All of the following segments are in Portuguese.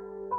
Música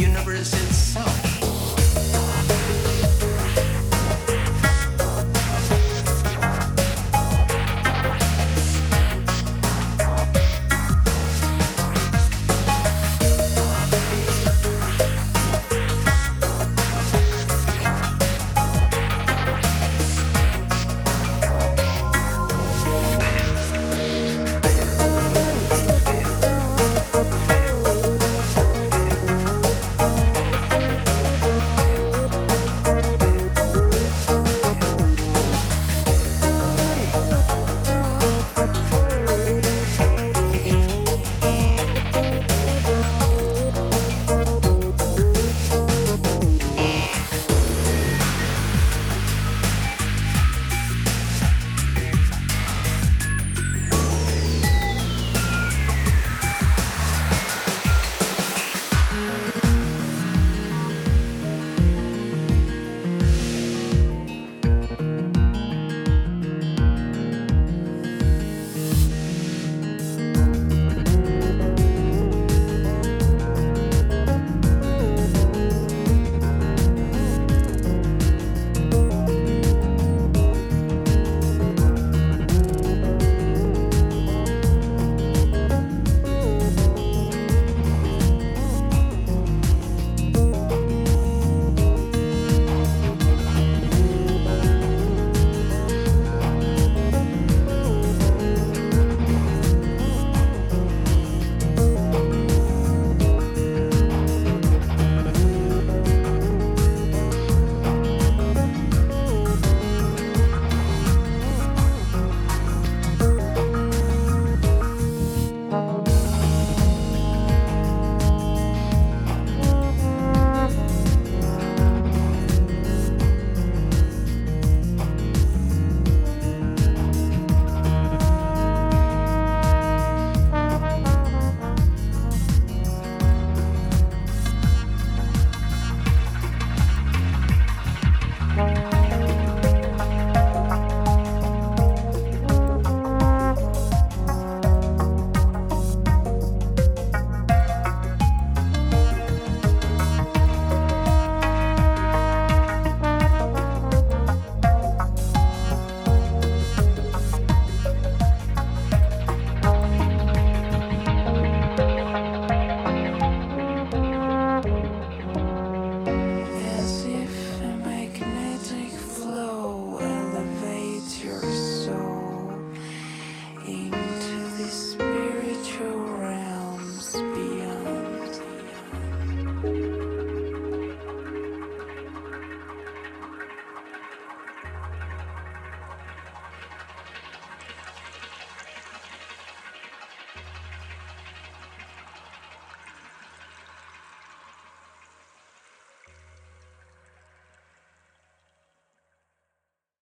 universe.